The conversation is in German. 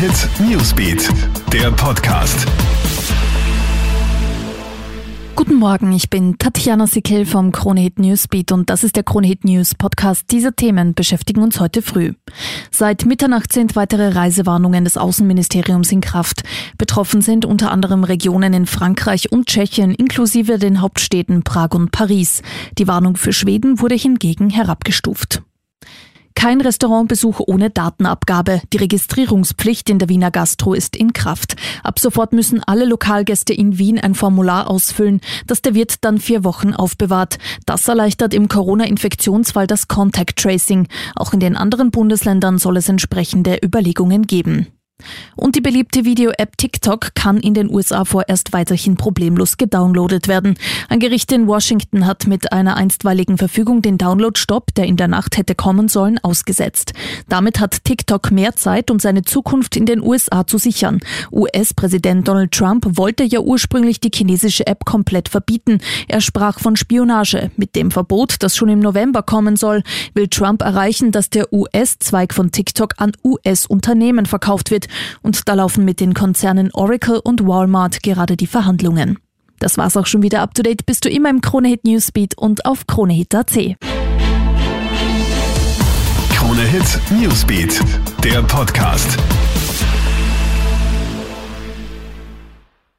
Hit Newsbeat, der Podcast. Guten Morgen, ich bin Tatjana Sickel vom Kronehit Newsbeat und das ist der Kronehit News Podcast. Diese Themen beschäftigen uns heute früh. Seit Mitternacht sind weitere Reisewarnungen des Außenministeriums in Kraft. Betroffen sind unter anderem Regionen in Frankreich und Tschechien, inklusive den Hauptstädten Prag und Paris. Die Warnung für Schweden wurde hingegen herabgestuft. Kein Restaurantbesuch ohne Datenabgabe. Die Registrierungspflicht in der Wiener Gastro ist in Kraft. Ab sofort müssen alle Lokalgäste in Wien ein Formular ausfüllen, das der Wirt dann vier Wochen aufbewahrt. Das erleichtert im Corona-Infektionsfall das Contact Tracing. Auch in den anderen Bundesländern soll es entsprechende Überlegungen geben. Und die beliebte Video-App TikTok kann in den USA vorerst weiterhin problemlos gedownloadet werden. Ein Gericht in Washington hat mit einer einstweiligen Verfügung den Download-Stopp, der in der Nacht hätte kommen sollen, ausgesetzt. Damit hat TikTok mehr Zeit, um seine Zukunft in den USA zu sichern. US-Präsident Donald Trump wollte ja ursprünglich die chinesische App komplett verbieten. Er sprach von Spionage. Mit dem Verbot, das schon im November kommen soll, will Trump erreichen, dass der US-Zweig von TikTok an US-Unternehmen verkauft wird. Und da laufen mit den Konzernen Oracle und Walmart gerade die Verhandlungen. Das war's auch schon wieder up to date. Bist du immer im Kronehit Newsbeat und auf kronehit.at. Kronehit Newsbeat, der Podcast.